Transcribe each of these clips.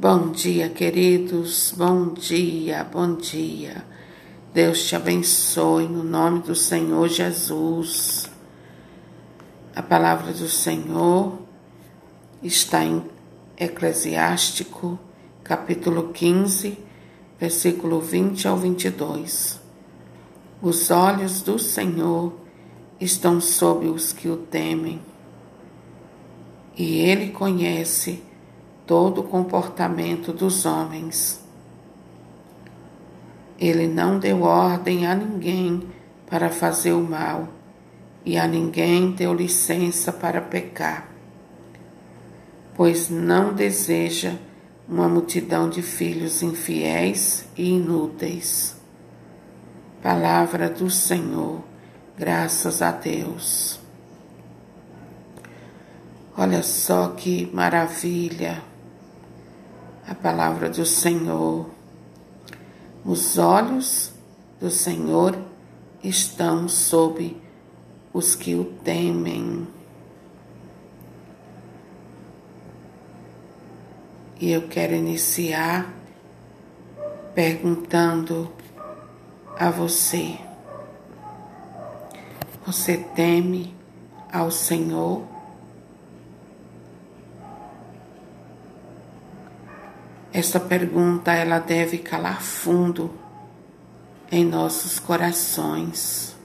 Bom dia, queridos. Bom dia, bom dia. Deus te abençoe no nome do Senhor Jesus. A palavra do Senhor está em Eclesiástico, capítulo 15, versículo 20 ao 22. Os olhos do Senhor estão sobre os que o temem, e ele conhece todo o comportamento dos homens. Ele não deu ordem a ninguém para fazer o mal, e a ninguém deu licença para pecar, pois não deseja uma multidão de filhos infiéis e inúteis. Palavra do Senhor, graças a Deus. Olha só que maravilha a palavra do Senhor. Os olhos do Senhor estão sobre os que o temem. E eu quero iniciar perguntando a você: Você teme ao Senhor? Esta pergunta ela deve calar fundo em nossos corações.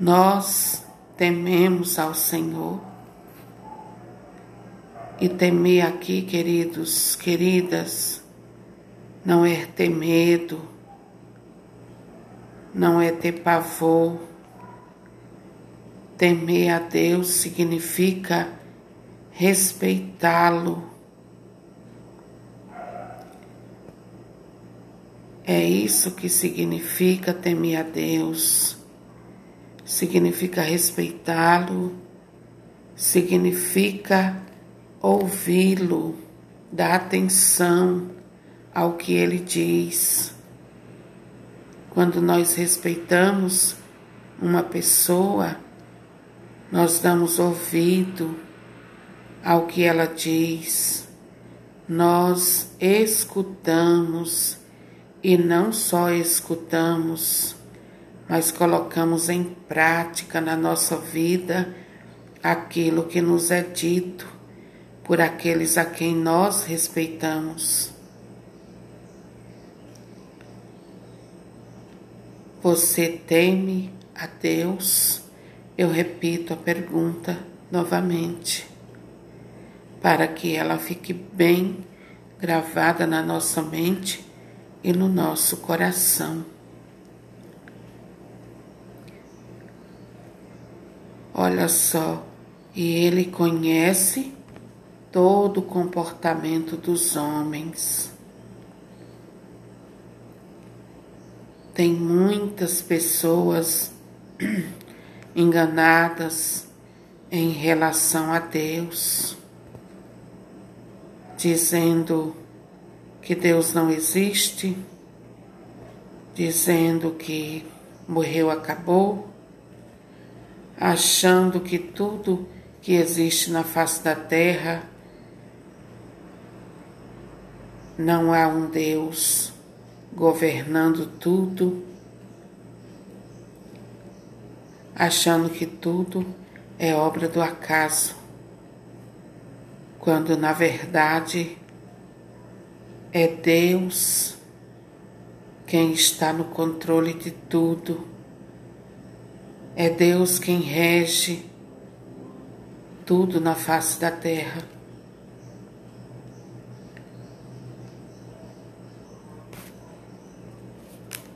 Nós tememos ao Senhor. E temer aqui, queridos, queridas, não é ter medo, não é ter pavor. Temer a Deus significa respeitá-lo É isso que significa temer a Deus, significa respeitá-lo, significa ouvi-lo, dar atenção ao que ele diz. Quando nós respeitamos uma pessoa, nós damos ouvido ao que ela diz, nós escutamos e não só escutamos, mas colocamos em prática na nossa vida aquilo que nos é dito por aqueles a quem nós respeitamos. Você teme a Deus? Eu repito a pergunta novamente, para que ela fique bem gravada na nossa mente e no nosso coração. Olha só, e ele conhece todo o comportamento dos homens. Tem muitas pessoas enganadas em relação a Deus, dizendo que Deus não existe, dizendo que morreu, acabou, achando que tudo que existe na face da terra não há um Deus governando tudo, achando que tudo é obra do acaso, quando na verdade é Deus quem está no controle de tudo. É Deus quem rege tudo na face da terra.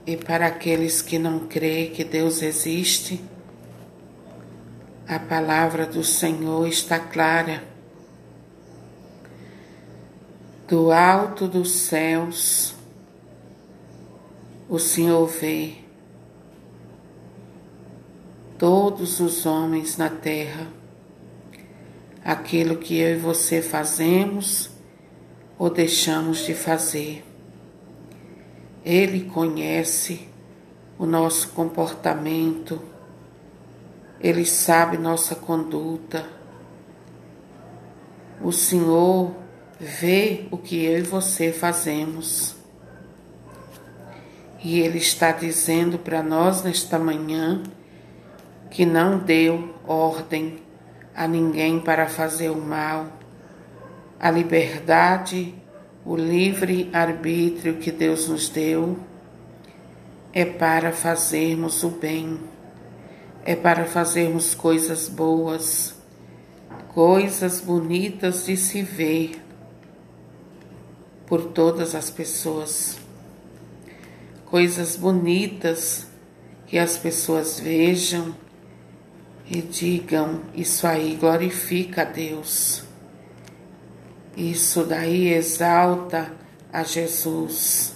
E para aqueles que não creem que Deus existe, a palavra do Senhor está clara do alto dos céus, o Senhor vê todos os homens na terra, aquilo que eu e você fazemos ou deixamos de fazer. Ele conhece o nosso comportamento, ele sabe nossa conduta. O Senhor vê o que eu e você fazemos. E Ele está dizendo para nós nesta manhã que não deu ordem a ninguém para fazer o mal. A liberdade, o livre arbítrio que Deus nos deu é para fazermos o bem, é para fazermos coisas boas, coisas bonitas de se ver por todas as pessoas, coisas bonitas que as pessoas vejam e digam: Isso aí glorifica a Deus, isso daí exalta a Jesus.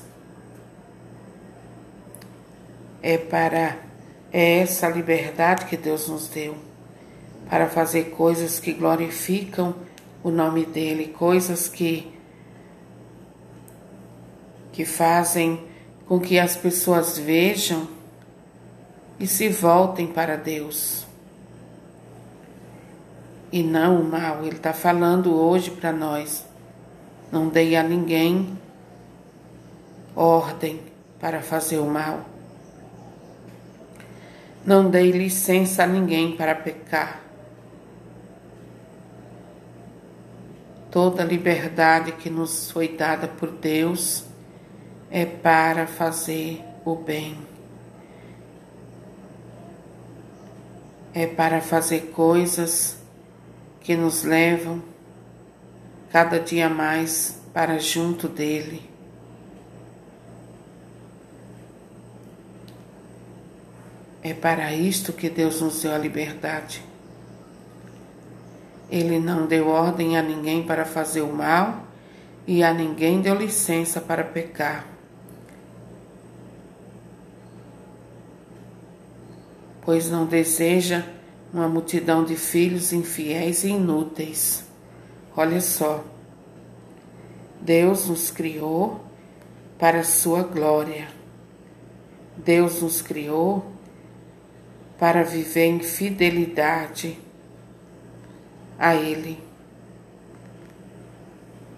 É para é essa liberdade que Deus nos deu para fazer coisas que glorificam o nome dele, coisas que que fazem com que as pessoas vejam e se voltem para Deus. E não o mal, ele está falando hoje para nós. Não dei a ninguém ordem para fazer o mal. Não dei licença a ninguém para pecar. Toda liberdade que nos foi dada por Deus é para fazer o bem. É para fazer coisas que nos levam cada dia mais para junto dele. É para isto que Deus nos deu a liberdade. Ele não deu ordem a ninguém para fazer o mal e a ninguém deu licença para pecar. Pois não deseja uma multidão de filhos infiéis e inúteis. Olha só, Deus nos criou para a sua glória. Deus nos criou para viver em fidelidade a Ele.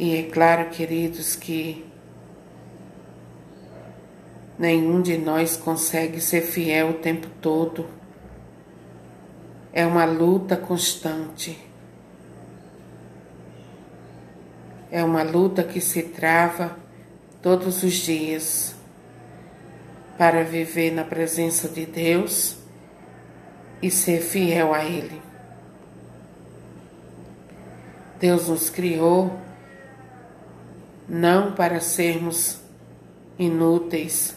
E é claro, queridos, que nenhum de nós consegue ser fiel o tempo todo. É uma luta constante. É uma luta que se trava todos os dias para viver na presença de Deus e ser fiel a Ele. Deus nos criou não para sermos inúteis,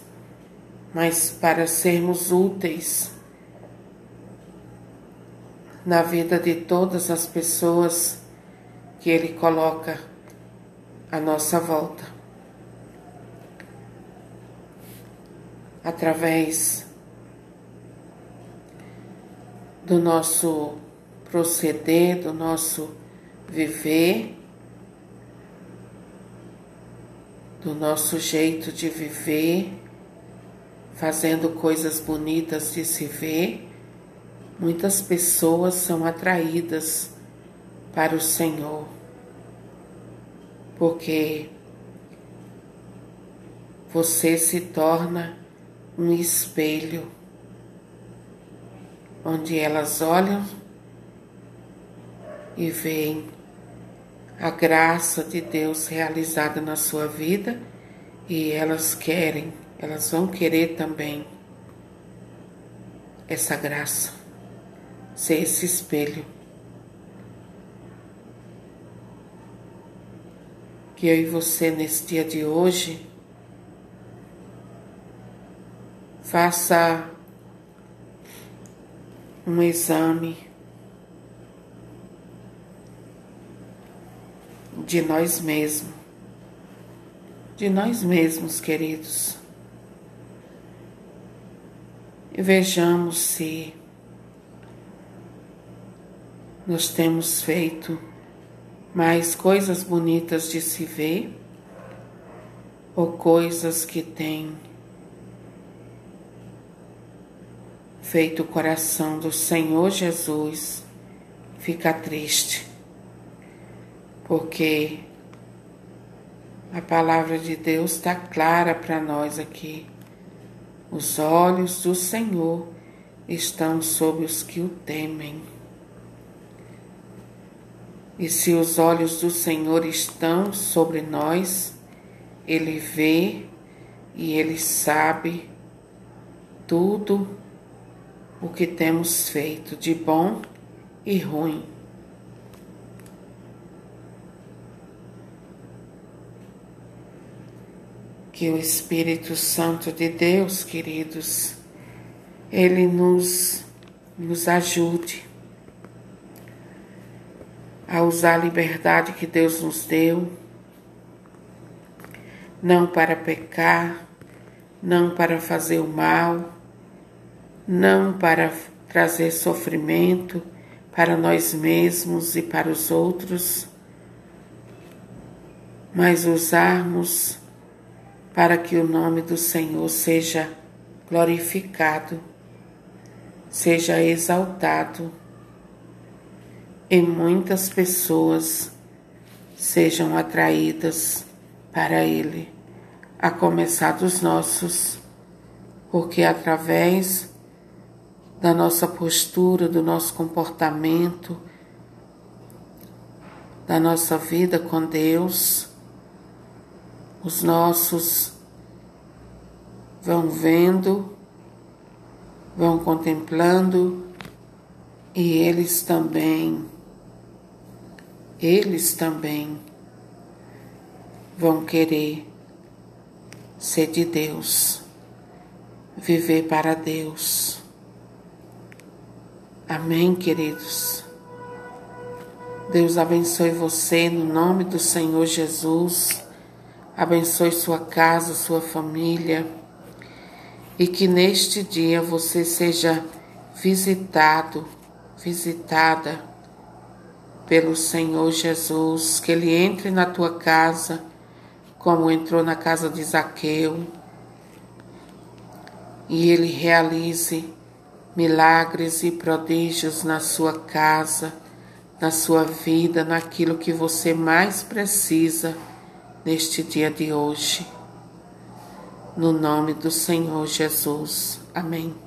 mas para sermos úteis na vida de todas as pessoas que Ele coloca à nossa volta. Através do nosso proceder, do nosso viver, do nosso jeito de viver, fazendo coisas bonitas de se ver, muitas pessoas são atraídas para o Senhor, porque você se torna um espelho onde elas olham e veem a graça de Deus realizada na sua vida e elas querem, elas vão querer também essa graça, ser esse espelho. Que eu e você nesse dia de hoje faça um exame de nós mesmos, de nós mesmos, queridos. E vejamos se nós temos feito mais coisas bonitas de se ver ou coisas que têm feito o coração do Senhor Jesus ficar triste, porque A palavra de Deus está clara para nós aqui. Os olhos do Senhor estão sobre os que o temem. E se os olhos do Senhor estão sobre nós, Ele vê e Ele sabe tudo o que temos feito de bom e ruim. Que o Espírito Santo de Deus, queridos, ele nos, nos ajude a usar a liberdade que Deus nos deu, não para pecar, não para fazer o mal, não para trazer sofrimento para nós mesmos e para os outros, mas usarmos para que o nome do Senhor seja glorificado, seja exaltado e muitas pessoas sejam atraídas para Ele, a começar dos nossos, porque através da nossa postura, do nosso comportamento, da nossa vida com Deus, os nossos vão vendo, vão contemplando e eles também, eles também vão querer ser de Deus, viver para Deus. Amém, queridos. Deus abençoe você no nome do Senhor Jesus abençoe sua casa, sua família e que neste dia você seja visitado, visitada pelo Senhor Jesus, que Ele entre na tua casa, como entrou na casa de Zaqueu, e Ele realize milagres e prodígios na sua casa, na sua vida, naquilo que você mais precisa neste dia de hoje. No nome do Senhor Jesus. Amém.